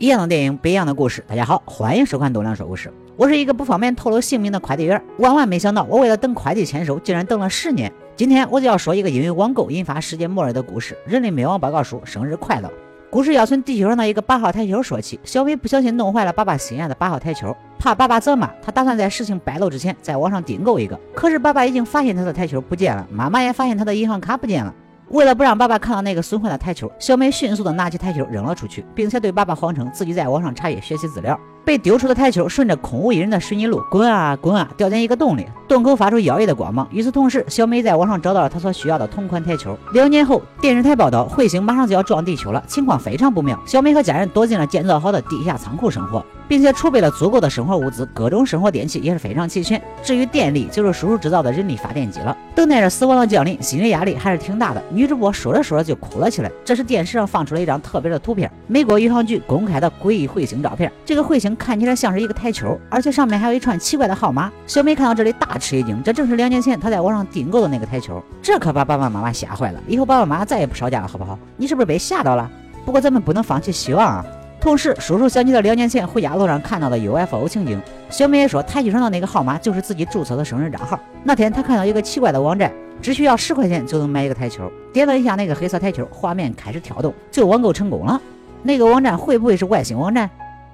一样的电影，不一样的故事。大家好，欢迎收看东亮说故事。我是一个不方便透露姓名的快递员，万万没想到，我为了等快递签收，竟然等了十年。今天我就要说一个因为网购引发世界末日的故事——人类灭亡报告书。生日快乐！故事要从地球上的一个八号台球说起。小伟不小心弄坏了爸爸心爱的八号台球，怕爸爸责骂，他打算在事情败露之前，在网上订购一个。可是爸爸已经发现他的台球不见了，妈妈也发现他的银行卡不见了。为了不让爸爸看到那个损坏的台球，小美迅速的拿起台球扔了出去，并且对爸爸谎称自己在网上查阅学习资料。被丢出的台球顺着空无一人的水泥路滚啊滚啊，掉进一个洞里，洞口发出耀眼的光芒。与此同时，小美在网上找到了她所需要的同款台球。两年后，电视台报道彗星马上就要撞地球了，情况非常不妙。小美和家人躲进了建造好的地下仓库生活。并且储备了足够的生活物资，各种生活电器也是非常齐全。至于电力，就是叔叔制造的人力发电机了。等待着死亡的降临，心理压力还是挺大的。女主播说着说着就哭了起来。这时电视上放出了一张特别的图片，美国宇航局公开的诡异彗星照片。这个彗星看起来像是一个台球，而且上面还有一串奇怪的号码。小美看到这里大吃一惊，这正是两年前她在网上订购的那个台球。这可把爸爸妈妈吓坏了，以后爸爸妈妈再也不吵架了，好不好？你是不是被吓到了？不过咱们不能放弃希望啊。同时，叔叔想起了两年前回家路上看到的 UFO 情景。小美也说，台球上的那个号码就是自己注册的生日账号。那天她看到一个奇怪的网站，只需要十块钱就能买一个台球。点了一下那个黑色台球，画面开始跳动，就网购成功了。那个网站会不会是外星网站？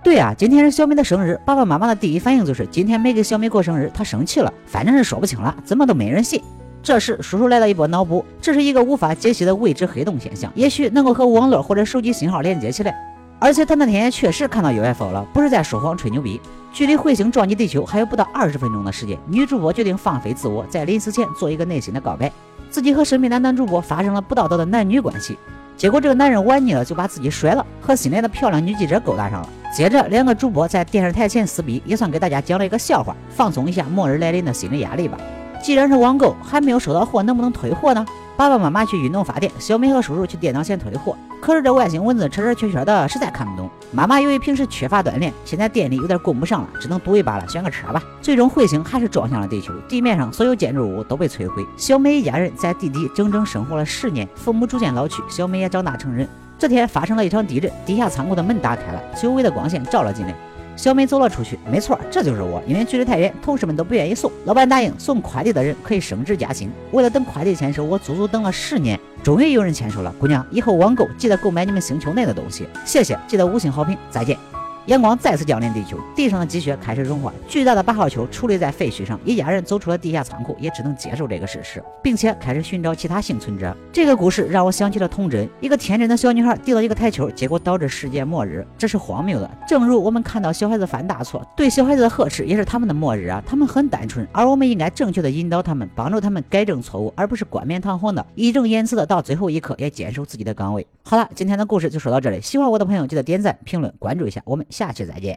对啊，今天是小美的生日，爸爸妈妈的第一反应就是今天没给小美过生日，她生气了。反正是说不清了，怎么都没人信。这时，叔叔来了一波脑补，这是一个无法解析的未知黑洞现象，也许能够和网络或者手机信号连接起来。而且他那天也确实看到 UFO 了，不是在说谎吹牛逼。距离彗星撞击地球还有不到二十分钟的时间，女主播决定放飞自我，在临死前做一个内心的告白：自己和身边的男主播发生了不道德的男女关系。结果这个男人玩腻了，就把自己甩了，和新来的漂亮女记者勾搭上了。接着两个主播在电视台前撕逼，也算给大家讲了一个笑话，放松一下末日来临的心理压力吧。既然是网购，还没有收到货，能不能退货呢？爸爸妈妈去运动发电，小美和叔叔去电脑前退货。可是这外星文字车车圈圈的，实在看不懂。妈妈由于平时缺乏锻炼，现在电力有点供不上了，只能赌一把了，选个车吧。最终彗星还是撞向了地球，地面上所有建筑物都被摧毁。小美一家人在地底整整生活了十年，父母逐渐老去，小美也长大成人。这天发生了一场地震，地下仓库的门打开了，久违的光线照了进来。小美走了出去，没错，这就是我。因为距离太远，同事们都不愿意送。老板答应送快递的人可以升职加薪。为了等快递签收，我足足等了十年，终于有人签收了。姑娘，以后网购记得购买你们星球内的东西，谢谢，记得五星好评，再见。阳光再次降临地球，地上的积雪开始融化。巨大的八号球矗立在废墟上，一家人走出了地下仓库，也只能接受这个事实，并且开始寻找其他幸存者。这个故事让我想起了童真，一个天真的小女孩丢了一个台球，结果导致世界末日，这是荒谬的。正如我们看到小孩子犯大错，对小孩子的呵斥也是他们的末日啊！他们很单纯，而我们应该正确的引导他们，帮助他们改正错误，而不是冠冕堂皇的义正言辞的到最后一刻也坚守自己的岗位。好了，今天的故事就说到这里，喜欢我的朋友记得点赞、评论、关注一下，我们下期再见。